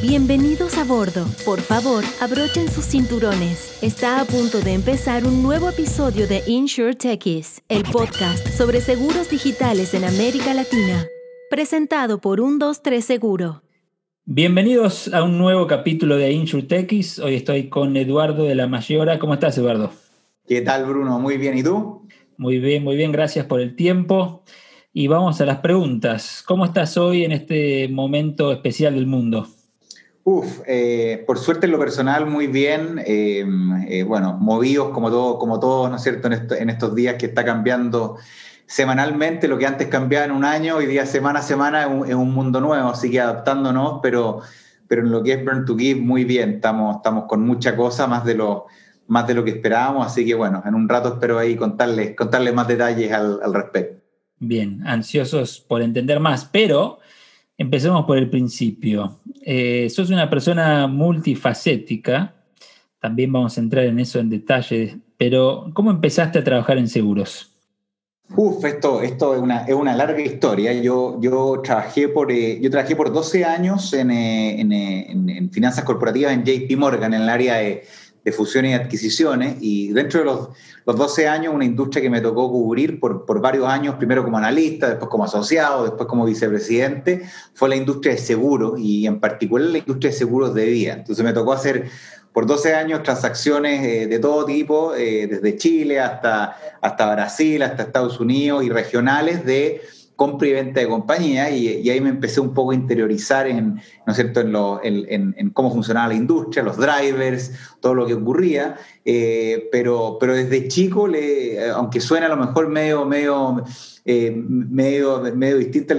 Bienvenidos a bordo. Por favor, abrochen sus cinturones. Está a punto de empezar un nuevo episodio de Insure Techies, el podcast sobre seguros digitales en América Latina. Presentado por 123 Seguro. Bienvenidos a un nuevo capítulo de Insure Techies. Hoy estoy con Eduardo de la Mayora. ¿Cómo estás, Eduardo? ¿Qué tal, Bruno? Muy bien. ¿Y tú? Muy bien, muy bien. Gracias por el tiempo. Y vamos a las preguntas. ¿Cómo estás hoy en este momento especial del mundo? Uf, eh, por suerte en lo personal muy bien, eh, eh, bueno, movidos como, todo, como todos, ¿no es cierto?, en, estos días que está cambiando semanalmente, lo que antes cambiaba en un año, hoy día semana a semana es un, mundo nuevo, así que adaptándonos, pero, pero en lo que es Burn to Give muy bien, estamos, estamos con mucha cosa, más de, lo, más de lo que esperábamos, así que bueno, en un rato espero ahí contarles, contarles más detalles al, al respecto. Bien, ansiosos por entender más, pero Empecemos por el principio. Eh, sos una persona multifacética, también vamos a entrar en eso en detalle, pero ¿cómo empezaste a trabajar en seguros? Uf, esto, esto es, una, es una larga historia. Yo, yo, trabajé por, eh, yo trabajé por 12 años en, eh, en, en, finanzas corporativas en JP Morgan, en el área de de fusiones y adquisiciones y dentro de los, los, 12 años una industria que me tocó cubrir por, por, varios años, primero como analista, después como asociado, después como vicepresidente, fue la industria de seguros y en particular la industria de seguros de vida. Entonces me tocó hacer por 12 años transacciones eh, de todo tipo, eh, desde Chile hasta, hasta Brasil, hasta Estados Unidos y regionales de compra y venta de compañía y, ahí me empecé un poco a interiorizar en, ¿no es cierto? En, cómo funcionaba la industria, los drivers, todo lo que ocurría, eh, pero, pero desde chico, aunque suena a lo mejor medio, medio, eh, medio, medio distinto,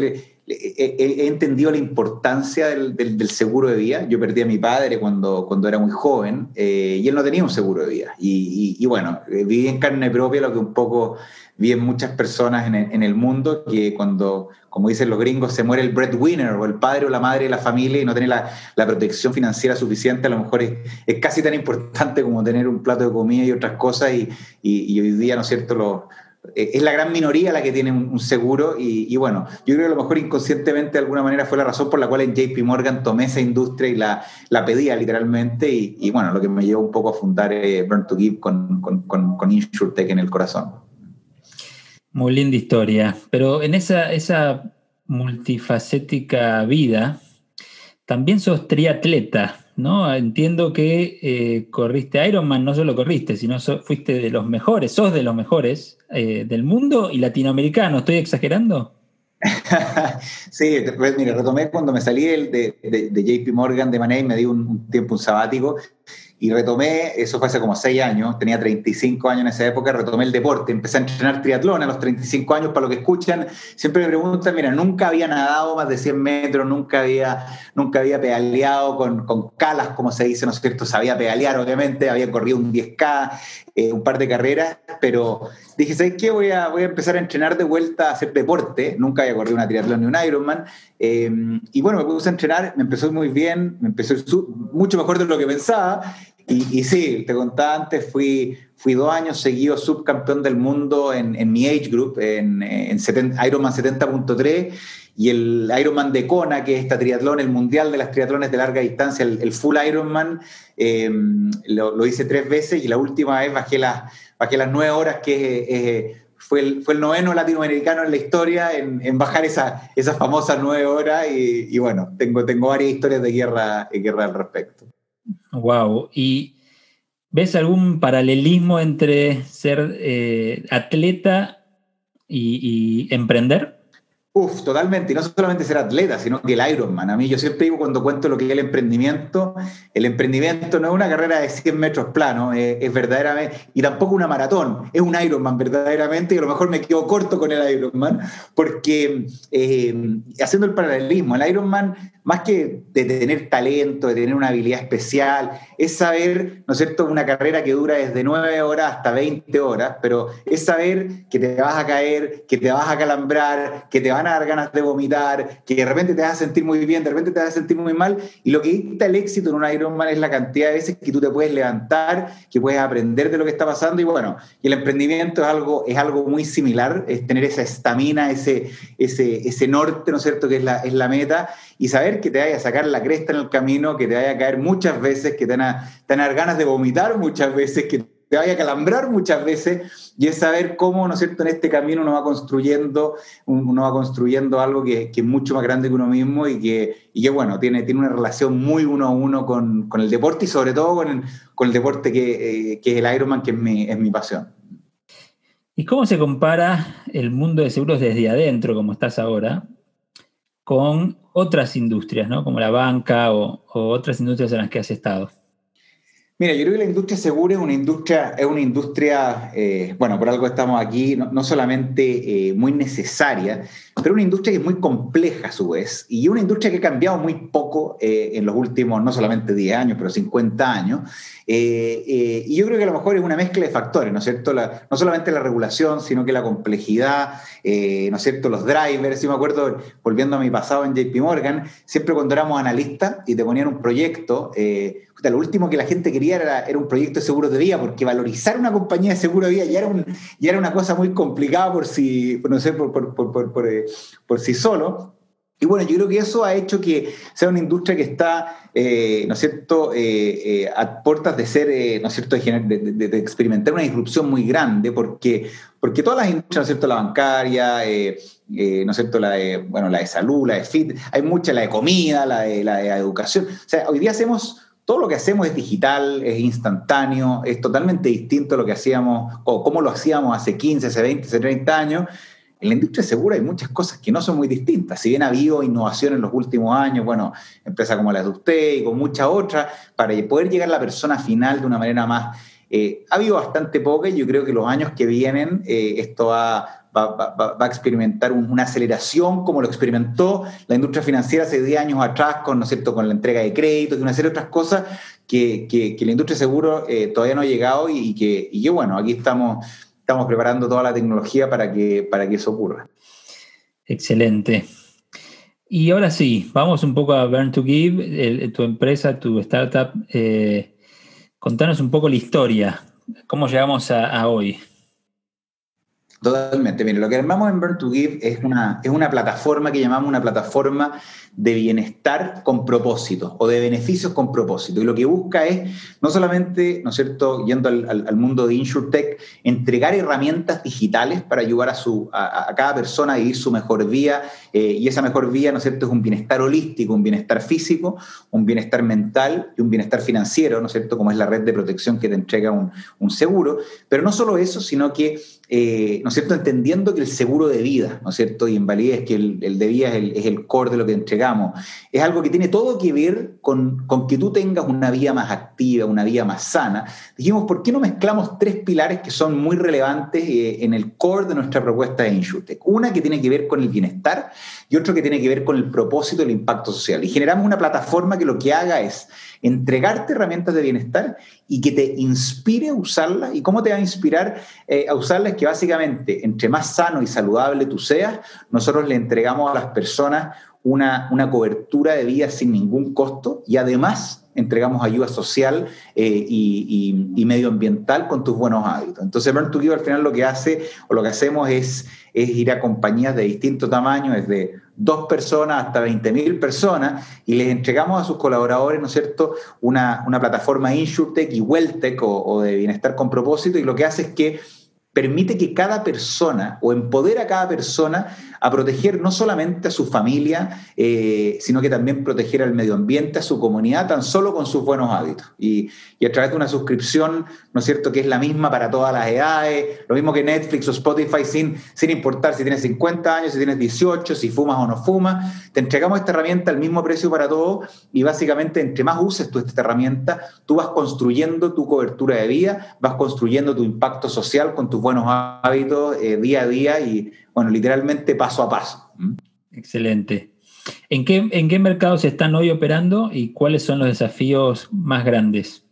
he, entendido la importancia del, seguro de vida. Yo perdí a mi padre cuando, cuando era muy joven eh, y él no tenía un seguro de vida. Y, bueno, viví en carne propia lo que un poco vi en muchas personas en el, mundo que cuando, como dicen los gringos, se muere el breadwinner o el padre o la madre de la familia y no tiene la, protección financiera suficiente, a lo mejor es, casi tan importante como tener un plato de comida y otras cosas y, hoy día, ¿no es cierto?, lo, eh, es la gran minoría la que tiene un, seguro y, bueno, yo creo que a lo mejor inconscientemente de alguna manera fue la razón por la cual en JP Morgan tomé esa industria y la, la pedía literalmente y, bueno, lo que me llevó un poco a fundar eh, Burn to Give con, con, con, con en el corazón. Muy linda historia. Pero en esa, esa multifacética vida, también sos triatleta, ¿no? Entiendo que eh, corriste Ironman, no solo corriste, sino fuiste de los mejores, sos de los mejores eh, del mundo y latinoamericano. ¿Estoy exagerando? sí, mira, retomé cuando me salí de, de, JP Morgan de Mané y me di un, un tiempo un sabático y retomé, eso fue hace como seis años, tenía 35 años en esa época, retomé el deporte, empecé a entrenar triatlón a los 35 años, para lo que escuchan, siempre me preguntan, mira, nunca había nadado más de 100 metros, nunca había, nunca había pedaleado con, con calas, como se dice, ¿no es cierto? Sabía pedalear, obviamente, había corrido un 10K, eh, un par de carreras, pero dije, ¿sabes qué? Voy a, voy a empezar a entrenar de vuelta a hacer deporte, nunca había corrido una triatlón ni un Ironman, eh, y bueno, me puse a entrenar, me empezó muy bien, me empezó mucho mejor de lo que pensaba, y, sí, te contaba antes, fui, fui dos años seguidos subcampeón del mundo en, en mi age group, en, en Ironman 70.3 y el Ironman de Kona, que es esta triatlón, el mundial de las triatlones de larga distancia, el, full Ironman, eh, lo, hice tres veces y la última vez bajé las, bajé las nueve horas, que eh, fue, el, fue el noveno latinoamericano en la historia en, bajar esas esa famosas nueve horas y, y, bueno, tengo, tengo varias historias de guerra, de guerra al respecto. Wow. ¿Y ves algún paralelismo entre ser eh, atleta y, emprender? Uf, totalmente. Y no solamente ser atleta, sino que el Ironman. A mí yo siempre digo cuando cuento lo que es el emprendimiento, el emprendimiento no es una carrera de 100 metros plano, es, verdaderamente, y tampoco una maratón, es un Ironman verdaderamente, y a lo mejor me quedo corto con el Ironman, porque eh, haciendo el paralelismo, el Ironman más que de tener talento, de tener una habilidad especial, es saber, ¿no es cierto?, una carrera que dura desde 9 horas hasta 20 horas, pero es saber que te vas a caer, que te vas a calambrar, que te vas van a dar ganas de vomitar, que de repente te vas a sentir muy bien, de repente te vas a sentir muy mal. Y lo que dicta el éxito en un Ironman es la cantidad de veces que tú te puedes levantar, que puedes aprender de lo que está pasando. Y bueno, el emprendimiento es algo, es algo muy similar, es tener esa estamina, ese, ese, ese norte, ¿no es cierto?, que es la, es la meta, y saber que te vaya a sacar la cresta en el camino, que te vaya a caer muchas veces, que te van a, te ganas de vomitar muchas veces, que te vaya a calambrar muchas veces y es saber cómo, ¿no es cierto?, en este camino uno va construyendo, uno va construyendo algo que, es mucho más grande que uno mismo y que, y que bueno, tiene, tiene una relación muy uno a uno con, con el deporte y sobre todo con el, con el deporte que, eh, que, es el Ironman, que es mi, es mi pasión. ¿Y cómo se compara el mundo de seguros desde adentro, como estás ahora, con otras industrias, ¿no? como la banca o otras industrias en las que has estado? Mira, yo creo que la industria segura es una industria, es una industria eh, bueno, por algo estamos aquí, no, solamente eh, muy necesaria, pero una industria que es muy compleja a su vez, y una industria que ha cambiado muy poco eh, en los últimos, no solamente 10 años, pero 50 años. y yo creo que a lo mejor es una mezcla de factores, ¿no es cierto? no solamente la regulación, sino que la complejidad, ¿no es cierto? Los drivers. Yo me acuerdo, volviendo a mi pasado en JP Morgan, siempre cuando éramos analistas y te ponían un proyecto, lo último que la gente quería era, era, un proyecto de seguro de vida, porque valorizar una compañía de seguro de vida ya era, un, ya era una cosa muy complicada por sí, no sé, por, por, por, por, eh, sí solo. Y bueno, yo creo que eso ha hecho que sea una industria que está, eh, ¿no es cierto?, eh, a puertas de ser, ¿no es cierto?, de, experimentar una disrupción muy grande, porque, porque todas las industrias, ¿no es cierto?, la bancaria, ¿no es cierto?, la de, bueno, la de salud, la de fit, hay mucha, la de comida, la de, la de educación. O sea, hoy día hacemos todo lo que hacemos es digital, es instantáneo, es totalmente distinto a lo que hacíamos o cómo lo hacíamos hace 15, hace 20, hace 30 años. En la industria segura hay muchas cosas que no son muy distintas. Si bien ha habido innovación en los últimos años, bueno, empresas como las de usted y con muchas otras, para poder llegar a la persona final de una manera más... Eh, ha habido bastante poca y yo creo que los años que vienen eh, esto va va, a experimentar una aceleración como lo experimentó la industria financiera hace 10 años atrás con, ¿no cierto? con la entrega de créditos y una serie de otras cosas que, que, la industria de seguro eh, todavía no ha llegado y, que, bueno, aquí estamos, estamos preparando toda la tecnología para que, para que eso ocurra. Excelente. Y ahora sí, vamos un poco a Burn to Give, tu empresa, tu startup. Eh, contanos un poco la historia, cómo llegamos a hoy. Totalmente. Mire, lo que armamos en Burn to Give es una, es una plataforma que llamamos una plataforma de bienestar con propósito o de beneficios con propósito. Y lo que busca es, no solamente, ¿no es cierto?, yendo al, mundo de InsurTech, entregar herramientas digitales para ayudar a, su, a, cada persona a vivir su mejor vida. Eh, y esa mejor vida, ¿no es cierto?, es un bienestar holístico, un bienestar físico, un bienestar mental y un bienestar financiero, ¿no es cierto?, como es la red de protección que te entrega un, un seguro. Pero no solo eso, sino que eh, ¿no es cierto?, entendiendo que el seguro de vida, ¿no es cierto?, y en validez que el, el de vida es el, es el, core de lo que entregamos, es algo que tiene todo que ver con, que tú tengas una vida más activa, una vida más sana. Dijimos, ¿por qué no mezclamos tres pilares que son muy relevantes eh, en el core de nuestra propuesta de InsurTech? Una que tiene que ver con el bienestar y otro que tiene que ver con el propósito y el impacto social. Y generamos una plataforma que lo que haga es entregarte herramientas de bienestar y que te inspire a usarlas. ¿Y cómo te va a inspirar eh, a usarlas? Que básicamente, entre más sano y saludable tú seas, nosotros le entregamos a las personas una, una cobertura de vida sin ningún costo y además entregamos ayuda social eh, y, medioambiental con tus buenos hábitos. Entonces, Burn to Give al final lo que hace o lo que hacemos es, es ir a compañías de distinto tamaño, desde dos personas hasta 20.000 personas, y les entregamos a sus colaboradores, ¿no es cierto?, una, una plataforma InsurTech y WellTech o de bienestar con propósito, y lo que hace es que permite que cada persona o empodera a cada persona a proteger no solamente a su familia, eh, sino que también proteger al medio ambiente, a su comunidad, tan solo con sus buenos hábitos. Y, a través de una suscripción, ¿no es cierto?, que es la misma para todas las edades, lo mismo que Netflix o Spotify, sin, sin importar si tienes 50 años, si tienes 18, si fumas o no fumas, te entregamos esta herramienta al mismo precio para todos y básicamente entre más uses tú esta herramienta, tú vas construyendo tu cobertura de vida, vas construyendo tu impacto social con buenos hábitos eh, día a día y bueno, literalmente paso a paso. Excelente. ¿En qué, ¿En qué mercados están hoy operando y cuáles son los desafíos más grandes?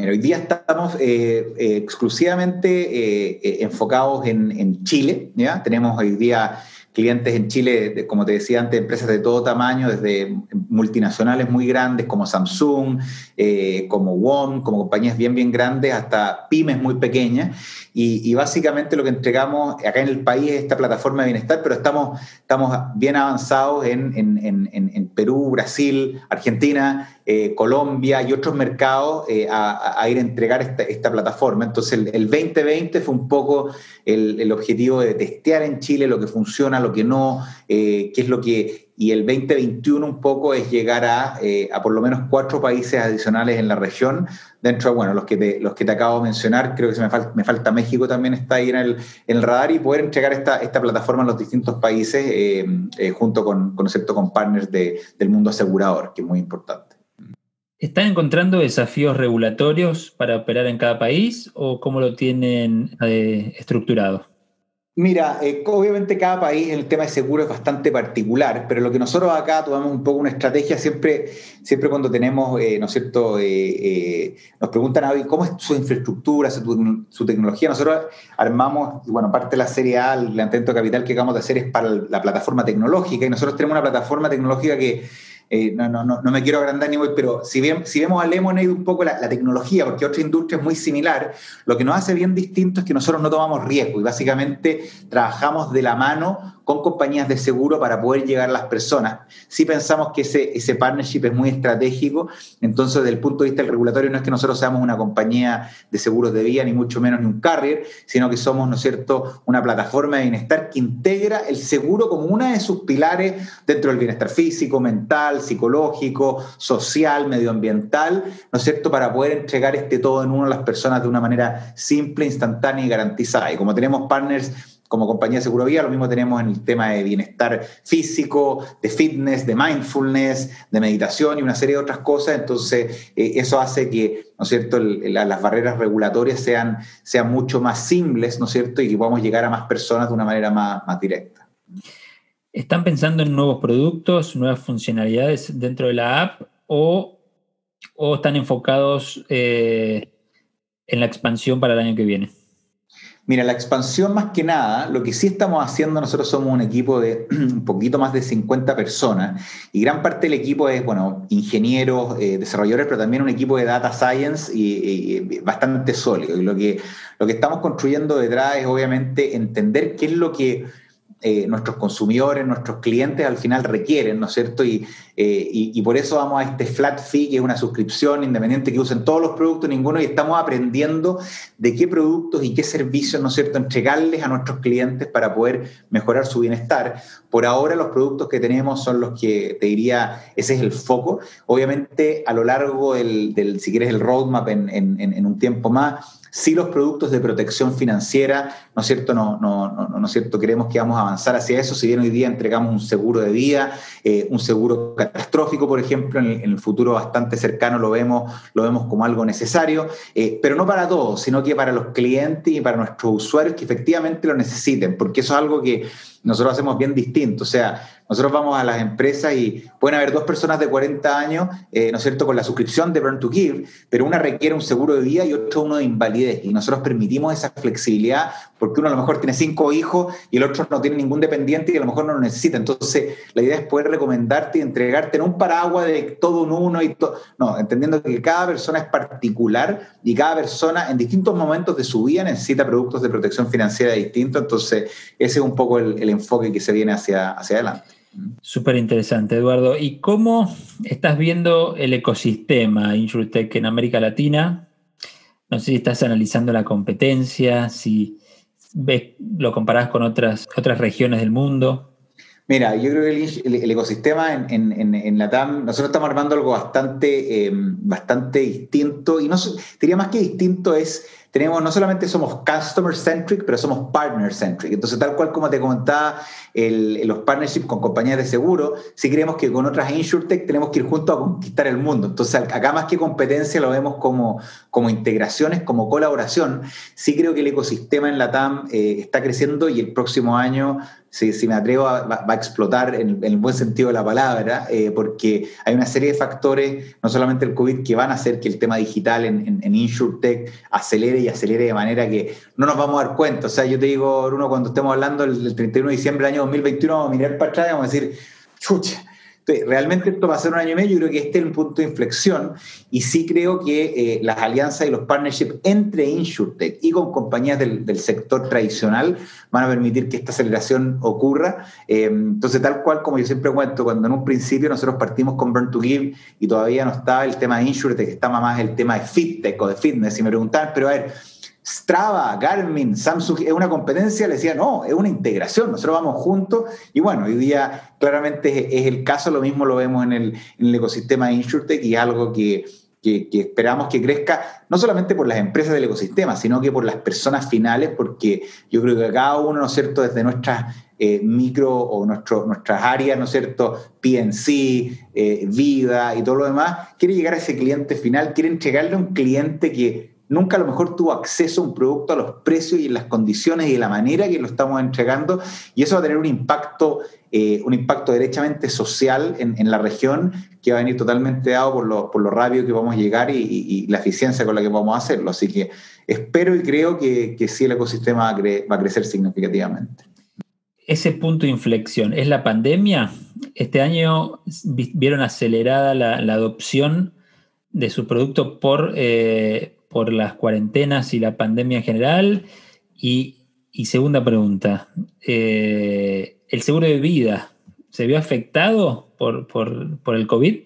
hoy día estamos eh, eh, exclusivamente eh, enfocados en, Chile. ¿ya? Tenemos hoy día clientes en Chile, como te decía antes, empresas de todo tamaño, desde multinacionales muy grandes como Samsung, eh, como WOM, como compañías bien, bien grandes, hasta pymes muy pequeñas. Y, básicamente lo que entregamos acá en el país es esta plataforma de bienestar, pero estamos, estamos bien avanzados en, Perú, Brasil, Argentina, eh, Colombia y otros mercados eh, a, ir a entregar esta, plataforma. Entonces el, el, 2020 fue un poco el, objetivo de testear en Chile lo que funciona, lo que no, eh, qué es lo que y el 2021 un poco es llegar a, eh, a, por lo menos cuatro países adicionales en la región, dentro de, bueno, los que te, los que te acabo de mencionar, creo que me, falta, me falta México también está ahí en el, en el, radar y poder entregar esta, esta plataforma en los distintos países eh, eh, junto con, con, con partners de, del mundo asegurador, que es muy importante. ¿Están encontrando desafíos regulatorios para operar en cada país o cómo lo tienen estructurado? Mira, eh, obviamente cada país en el tema de seguro es bastante particular, pero lo que nosotros acá tomamos un poco una estrategia siempre, siempre cuando tenemos, eh, ¿no es cierto?, eh, nos preguntan a cómo es su infraestructura, su, su, tecnología. Nosotros armamos, bueno, parte de la serie A, el intento capital que acabamos de hacer es para la plataforma tecnológica y nosotros tenemos una plataforma tecnológica que eh, no, no, no, me quiero agrandar ni voy, pero si, bien, si vemos a Lemonade un poco la, tecnología, porque otra industria es muy similar, lo que nos hace bien distinto es que nosotros no tomamos riesgo y básicamente trabajamos de la mano con compañías de seguro para poder llegar a las personas. Si pensamos que ese, ese partnership es muy estratégico, entonces desde el punto de vista del regulatorio no es que nosotros seamos una compañía de seguros de vida, ni mucho menos ni un carrier, sino que somos, ¿no es cierto?, una plataforma de bienestar que integra el seguro como una de sus pilares dentro del bienestar físico, mental, psicológico, social, medioambiental, ¿no es cierto?, para poder entregar este todo en uno a las personas de una manera simple, instantánea y garantizada. Y como tenemos partners como compañía de seguro vía, lo mismo tenemos en el tema de bienestar físico, de fitness, de mindfulness, de meditación y una serie de otras cosas. Entonces, eh, eso hace que, ¿no es cierto?, las barreras regulatorias sean, sean mucho más simples, ¿no es cierto?, y que podamos llegar a más personas de una manera más, directa. ¿Están pensando en nuevos productos, nuevas funcionalidades dentro de la app o, o están enfocados eh, en la expansión para el año que viene? Mira, la expansión más que nada, lo que sí estamos haciendo, nosotros somos un equipo de un poquito más de 50 personas y gran parte del equipo es, bueno, ingenieros, eh, desarrolladores, pero también un equipo de data science y, bastante sólido. Y lo que, lo que estamos construyendo detrás es obviamente entender qué es lo que eh, nuestros consumidores, nuestros clientes al final requieren, ¿no es cierto? Eh, y, y, por eso vamos a este flat fee, que es una suscripción independiente que usen todos los productos, ninguno, y estamos aprendiendo de qué productos y qué servicios, ¿no es cierto?, entregarles a nuestros clientes para poder mejorar su bienestar. Por ahora los productos que tenemos son los que te diría, ese es el foco. Obviamente a lo largo del, del si quieres, el roadmap en, un tiempo más, Sí los productos de protección financiera, ¿no es cierto? No, no, no, no es cierto, queremos que vamos a avanzar hacia eso. Si bien hoy día entregamos un seguro de vida, eh, un seguro catastrófico, por ejemplo, en el, futuro bastante cercano lo vemos, lo vemos como algo necesario, eh, pero no para todos, sino que para los clientes y para nuestros usuarios que efectivamente lo necesiten, porque eso es algo que nosotros hacemos bien distinto. O sea, nosotros vamos a las empresas y pueden haber dos personas de 40 años, eh, ¿no es cierto?, con la suscripción de Burn to Give, pero una requiere un seguro de vida y otro uno de invalidez. Y nosotros permitimos esa flexibilidad porque uno a lo mejor tiene cinco hijos y el otro no tiene ningún dependiente y a lo mejor no lo necesita. Entonces, la idea es poder recomendarte y entregarte en un paraguas de todo un uno y todo. No, entendiendo que cada persona es particular y cada persona en distintos momentos de su vida necesita productos de protección financiera distintos. Entonces, ese es un poco el, el enfoque que se viene hacia, hacia adelante. Súper interesante, Eduardo. ¿Y cómo estás viendo el ecosistema InsurTech en América Latina? No sé si estás analizando la competencia, si ves, lo comparás con otras, otras regiones del mundo. Mira, yo creo que el, ecosistema en, en, en, la TAM, nosotros estamos armando algo bastante, em, bastante distinto, y no diría más que distinto es tenemos, no solamente somos customer centric, pero somos partner centric. Entonces, tal cual como te comentaba, los partnerships con compañías de seguro, sí creemos que con otras insurtech tenemos que ir juntos a conquistar el mundo. Entonces, acá más que competencia lo vemos como, como integraciones, como colaboración. Sí creo que el ecosistema en la TAM eh, está creciendo y el próximo año si, me atrevo, va, a explotar en, el buen sentido de la palabra, eh, porque hay una serie de factores, no solamente el COVID, que van a hacer que el tema digital en, en, en InsurTech acelere y acelere de manera que no nos vamos a dar cuenta. O sea, yo te digo, Bruno, cuando estemos hablando el, 31 de diciembre del año 2021, vamos a mirar para atrás y vamos a decir, chucha, realmente esto va a ser un año y medio, yo creo que este es el punto de inflexión y sí creo que eh, las alianzas y los partnerships entre InsurTech y con compañías del, sector tradicional van a permitir que esta aceleración ocurra. Eh, entonces, tal cual como yo siempre cuento, cuando en un principio nosotros partimos con Burn to Give y todavía no estaba el tema de InsurTech, estaba más el tema de FitTech o de fitness, y me preguntaban, pero a ver, Strava, Garmin, Samsung, ¿es una competencia? Le decía, no, es una integración, nosotros vamos juntos y bueno, hoy día claramente es el caso, lo mismo lo vemos en el, ecosistema de InsurTech y algo que, esperamos que crezca, no solamente por las empresas del ecosistema, sino que por las personas finales, porque yo creo que cada uno, ¿no es cierto?, desde nuestras eh, micro o nuestro, nuestras áreas, ¿no es cierto?, PNC, eh, vida y todo lo demás, quiere llegar a ese cliente final, quiere entregarle a un cliente que nunca a lo mejor tuvo acceso a un producto a los precios y en las condiciones y la manera que lo estamos entregando, y eso va a tener un impacto, eh, un impacto derechamente social en, la región que va a venir totalmente dado por lo, por lo rápido que vamos a llegar y, la eficiencia con la que vamos a hacerlo. Así que espero y creo que, que sí el ecosistema va a, crecer significativamente. Ese punto de inflexión, ¿es la pandemia? Este año vieron acelerada la, adopción de su producto por, eh, por las cuarentenas y la pandemia en general? Y, segunda pregunta, eh, ¿el seguro de vida se vio afectado por, el COVID?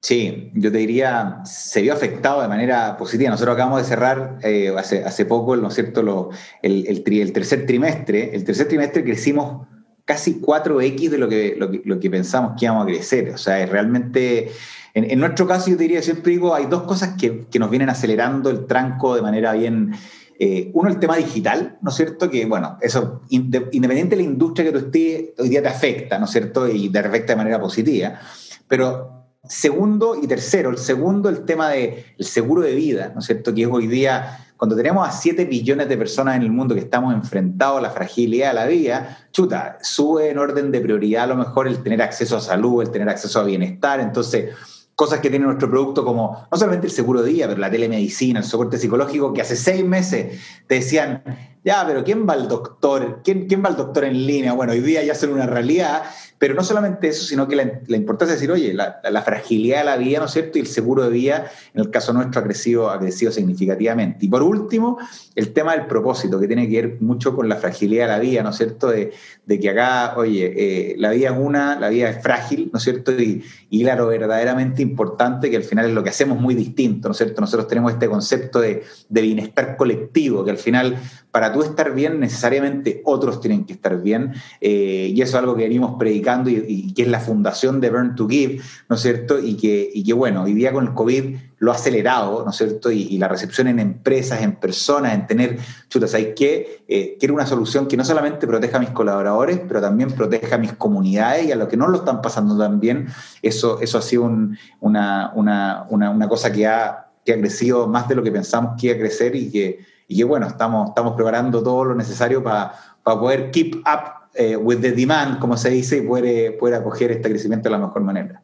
Sí, yo te diría, se vio afectado de manera positiva. Nosotros acabamos de cerrar eh, hace, poco, ¿no es cierto?, el, el, tercer trimestre. El tercer trimestre crecimos casi 4X de lo que, lo lo que pensamos que íbamos a crecer. O sea, es realmente en, nuestro caso, yo diría, siempre digo, hay dos cosas que, nos vienen acelerando el tranco de manera bien... Eh, uno, el tema digital, ¿no es cierto? Que, bueno, eso, independiente de la industria que tú estés, hoy día te afecta, ¿no es cierto? Y te afecta de manera positiva. Pero segundo y tercero, el segundo, el tema del seguro de vida, ¿no es cierto? Que es hoy día, cuando tenemos a 7 billones de personas en el mundo que estamos enfrentados a la fragilidad de la vida, chuta, sube en orden de prioridad a lo mejor el tener acceso a salud, el tener acceso a bienestar. Entonces, cosas que tiene nuestro producto como no solamente el seguro de día, pero la telemedicina, el soporte psicológico, que hace seis meses te decían, ya, pero ¿quién va al doctor? ¿Quién, quién va al doctor en línea? Bueno, hoy día ya son una realidad pero no solamente eso, sino que la, importancia es decir, oye, la, fragilidad de la vida, ¿no es cierto? Y el seguro de vida, en el caso nuestro, ha crecido, ha crecido significativamente. Y por último, el tema del propósito, que tiene que ver mucho con la fragilidad de la vida, ¿no es cierto? De, que acá, oye, eh, la vida es una, la vida es frágil, ¿no es cierto? Y, y claro, verdaderamente importante, que al final es lo que hacemos muy distinto, ¿no es cierto? Nosotros tenemos este concepto de, de bienestar colectivo, que al final, para tú estar bien, necesariamente otros tienen que estar bien. Eh, y eso es algo que venimos predicando y, que es la fundación de Burn to Give, ¿no es cierto? Y que, bueno, hoy día con el COVID lo ha acelerado, ¿no es cierto? Y, la recepción en empresas, en personas, en tener, chutas, ¿sabes qué? Eh, quiero una solución que no solamente proteja a mis colaboradores, pero también proteja a mis comunidades y a los que no lo están pasando tan bien. Eso, eso ha sido una, una, una, una, cosa que ha, que ha crecido más de lo que pensamos que iba a crecer y que, y que bueno, estamos, estamos preparando todo lo necesario para, para poder keep up eh, with the demand, como se dice, y puede, acoger este crecimiento de la mejor manera.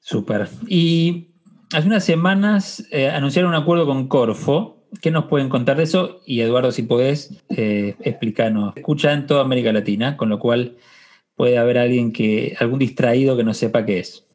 Súper. Y hace unas semanas eh, anunciaron un acuerdo con Corfo. ¿Qué nos pueden contar de eso? Y Eduardo, si podés, eh, explícanos. Escucha en toda América Latina, con lo cual puede haber alguien que, algún distraído que no sepa qué es.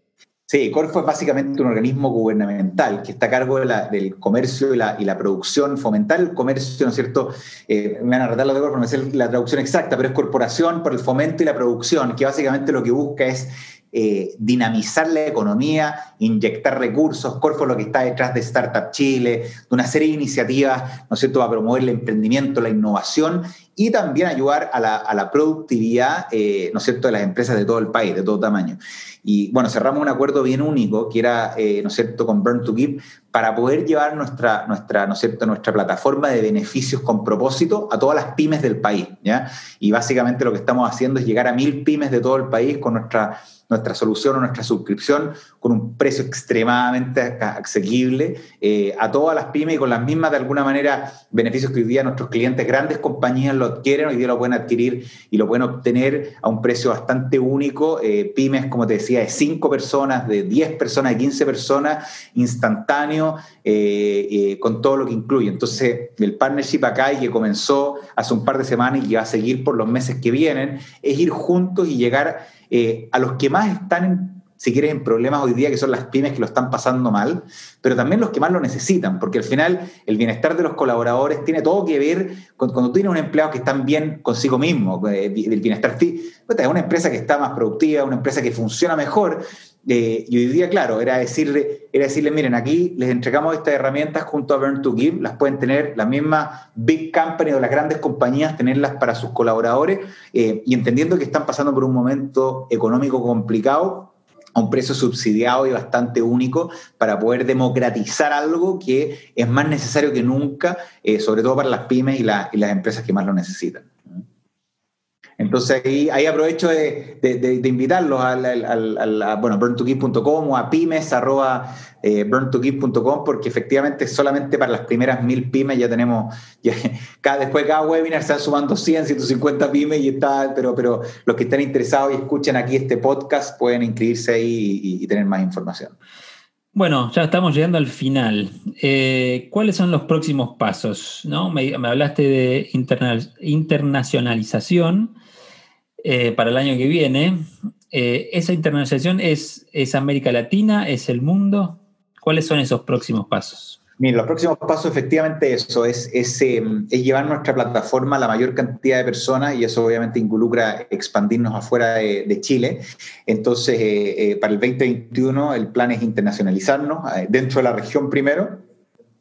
Sí, Corfo es básicamente un organismo gubernamental que está a cargo del comercio y la, producción, fomentar el comercio, ¿no es cierto? Eh, me van a retar los de Corfo, no sé la traducción exacta, pero es Corporación por el Fomento y la Producción, que básicamente lo que busca es eh, dinamizar la economía, inyectar recursos. Corfo lo que está detrás de Startup Chile, de una serie de iniciativas, ¿no es cierto?, a promover el emprendimiento, la innovación y también ayudar a la, productividad, eh, ¿no es cierto?, de las empresas de todo el país, de todo tamaño. Y bueno, cerramos un acuerdo bien único que era, eh, ¿no es cierto?, con Burn to Give para poder llevar nuestra, nuestra, ¿no es cierto?, nuestra plataforma de beneficios con propósito a todas las pymes del país, ¿ya? Y básicamente lo que estamos haciendo es llegar a mil pymes de todo el país con nuestra nuestra solución o nuestra suscripción con un precio extremadamente asequible eh, a todas las pymes y con las mismas, de alguna manera, beneficios que hoy día nuestros clientes, grandes compañías lo adquieren, hoy día lo pueden adquirir y lo pueden obtener a un precio bastante único. Eh, pymes, como te decía, de 5 personas, de 10 personas, de 15 personas, instantáneo, eh, con todo lo que incluye. Entonces, el partnership acá y que comenzó hace un par de semanas y que va a seguir por los meses que vienen, es ir juntos y llegar a los que más están en si quieres, en problemas hoy día, que son las pymes que lo están pasando mal, pero también los que más lo necesitan, porque al final el bienestar de los colaboradores tiene todo que ver con cuando tú tienes un empleado que están bien consigo mismo, eh, el bienestar. Es una empresa que está más productiva, una empresa que funciona mejor. Eh, y hoy día, claro, era decirle, era decirle, miren, aquí les entregamos estas herramientas junto a Burn to Give, las pueden tener las mismas big companies o las grandes compañías, tenerlas para sus colaboradores, eh, y entendiendo que están pasando por un momento económico complicado, a un precio subsidiado y bastante único para poder democratizar algo que es más necesario que nunca, eh, sobre todo para las pymes y, y las empresas que más lo necesitan. Entonces ahí, aprovecho de, invitarlos al, a bueno, burn2give.com o a pymes arroba eh, porque efectivamente solamente para las primeras mil pymes ya tenemos, cada, después de cada webinar están sumando 100, 150 pymes y está, pero, pero los que estén interesados y escuchen aquí este podcast pueden inscribirse ahí y, tener más información. Bueno, ya estamos llegando al final. Eh, ¿Cuáles son los próximos pasos? ¿no? Me, hablaste de internacionalización. Eh, para el año que viene. Eh, ¿Esa internacionalización es, es América Latina? ¿Es el mundo? ¿Cuáles son esos próximos pasos? Mira, los próximos pasos efectivamente eso, es, es, em, es, llevar nuestra plataforma a la mayor cantidad de personas y eso obviamente involucra expandirnos afuera de, Chile. Entonces, eh, para el 2021 el plan es internacionalizarnos dentro de la región primero,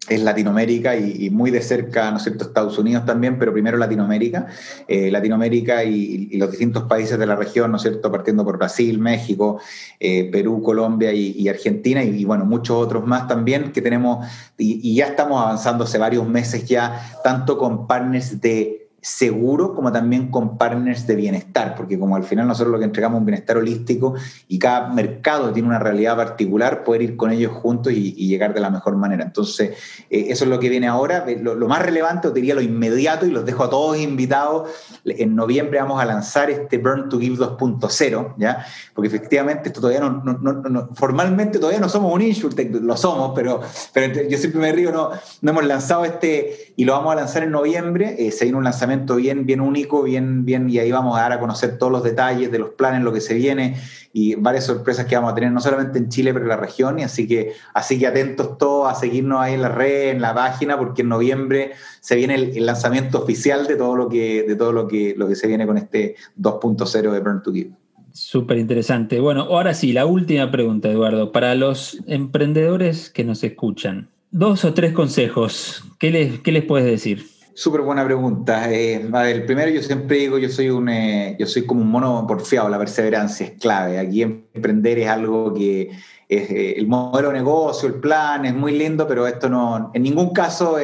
es Latinoamérica y, muy de cerca, ¿no es cierto?, Estados Unidos también, pero primero Latinoamérica. Eh, Latinoamérica y, los distintos países de la región, ¿no es cierto?, partiendo por Brasil, México, eh, Perú, Colombia y, Argentina y, bueno, muchos otros más también que tenemos y, ya estamos avanzando hace varios meses ya, tanto con partners de seguro como también con partners de bienestar, porque como al final nosotros lo que entregamos es un bienestar holístico y cada mercado tiene una realidad particular, poder ir con ellos juntos y, llegar de la mejor manera. Entonces, eh, eso es lo que viene ahora. Lo, más relevante, o diría lo inmediato, y los dejo a todos invitados, en noviembre vamos a lanzar este Burn to Give 2.0, ¿ya? Porque efectivamente esto todavía no, formalmente todavía no somos un InsurTech, lo somos, pero, pero yo siempre me río, no, no hemos lanzado este y lo vamos a lanzar en noviembre, eh, se un lanzamiento bien, bien único, bien, bien, y ahí vamos a dar a conocer todos los detalles de los planes, lo que se viene y varias sorpresas que vamos a tener, no solamente en Chile, pero en la región, y así que, así que atentos todos a seguirnos ahí en la red, en la página, porque en noviembre se viene el, lanzamiento oficial de todo lo que, de todo lo que, lo que se viene con este 2.0 de Burn to Give. Súper interesante. Bueno, ahora sí, la última pregunta, Eduardo. Para los emprendedores que nos escuchan, dos o tres consejos, ¿qué les, qué les puedes decir? Súper buena pregunta. Eh, primero yo siempre digo, yo soy un, eh, yo soy como un mono porfiado, la perseverancia es clave. Aquí emprender es algo que es eh, el modelo de negocio, el plan, es muy lindo, pero esto no, en ningún caso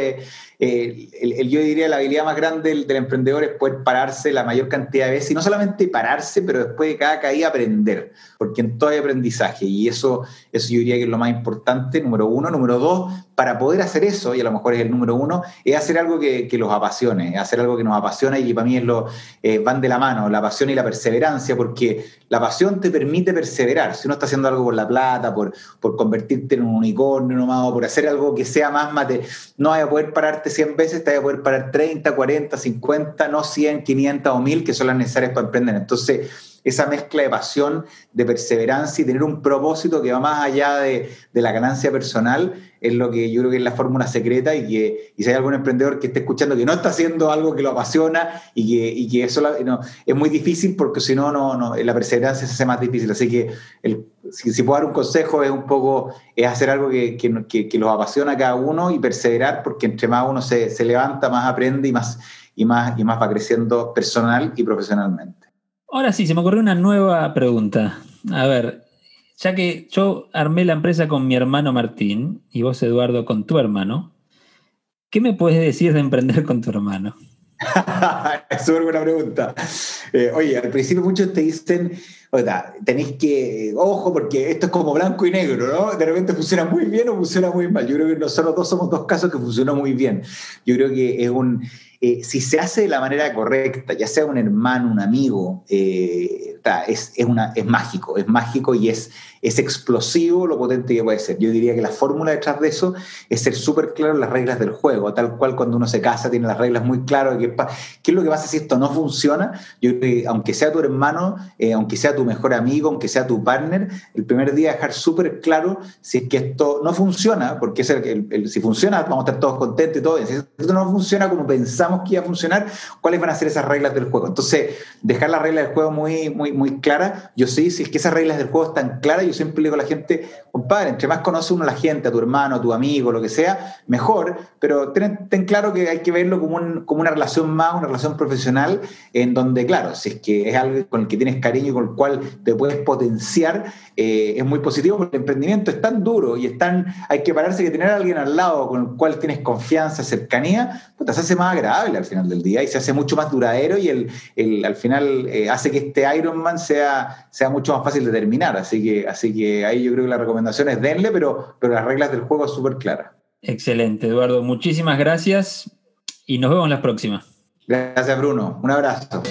el, yo diría la habilidad más grande del, emprendedor es poder pararse la mayor cantidad de veces y no solamente pararse, pero después de cada caída aprender, porque en todo hay aprendizaje y eso, eso yo diría que es lo más importante, número uno. Número dos, para poder hacer eso, y a lo mejor es el número uno, es hacer algo que, los apasione, hacer algo que nos apasiona y para mí es lo, eh, van de la mano, la pasión y la perseverancia, porque la pasión te permite perseverar. Si uno está haciendo algo por la plata, por, por convertirte en un unicornio nomás, o por hacer algo que sea más mate, no vas a poder pararte 100 veces, te vas a poder parar 30, 40, 50, no 100, 500 o 1000, que son las necesarias para emprender. Entonces, esa mezcla de pasión, de perseverancia y tener un propósito que va más allá de, la ganancia personal, es lo que yo creo que es la fórmula secreta y que si hay algún emprendedor que esté escuchando que no está haciendo algo que lo apasiona y que, y que eso es muy difícil porque si no, no, la perseverancia se hace más difícil. Así que si, puedo dar un consejo es un poco es hacer algo que, que, los apasiona a cada uno y perseverar porque entre más uno se, se levanta, más aprende y más, y, más, y más va creciendo personal y profesionalmente. Ahora sí, se me ocurrió una nueva pregunta. A ver, ya que yo armé la empresa con mi hermano Martín y vos, Eduardo, con tu hermano, ¿qué me puedes decir de emprender con tu hermano? Es súper buena pregunta. Eh, oye, al principio muchos te dicen, oiga, tenéis que, ojo, porque esto es como blanco y negro, ¿no? De repente funciona muy bien o funciona muy mal. Yo creo que nosotros dos somos dos casos que funcionó muy bien. Yo creo que es un, eh, si se hace de la manera correcta, ya sea un hermano, un amigo, eh, es, es, mágico, es mágico y es, es explosivo lo potente que puede ser. Yo diría que la fórmula detrás de eso es ser súper claro en las reglas del juego, tal cual cuando uno se casa tiene las reglas muy claras qué, es lo que pasa si esto no funciona. Yo aunque sea tu hermano, eh, aunque sea tu mejor amigo, aunque sea tu partner, el primer día dejar súper claro si es que esto no funciona, porque es el, si funciona vamos a estar todos contentos y todo. Si esto no funciona como pensamos que iba a funcionar, ¿cuáles van a ser esas reglas del juego? Entonces, dejar las reglas del juego muy, muy, muy claras. Yo sí, si es que esas reglas del juego están claras, yo siempre le digo a la gente, compadre, entre más conoce uno a la gente, a tu hermano, a tu amigo, lo que sea, mejor, pero ten, claro que hay que verlo como, como, una relación más, una relación profesional, en donde, claro, si es que es algo con el que tienes cariño y con el cual te puedes potenciar, eh, es muy positivo porque el emprendimiento es tan duro y es tan, hay que pararse que tener a alguien al lado con el cual tienes confianza, cercanía, pues se hace más agradable al final del día y se hace mucho más duradero y el, el al final eh, hace que este Ironman sea, sea mucho más fácil de terminar. Así que, así que ahí yo creo que la recomendación es denle, pero, pero las reglas del juego es súper claras. Excelente, Eduardo. Muchísimas gracias y nos vemos en la próxima. Gracias, Bruno. Un abrazo.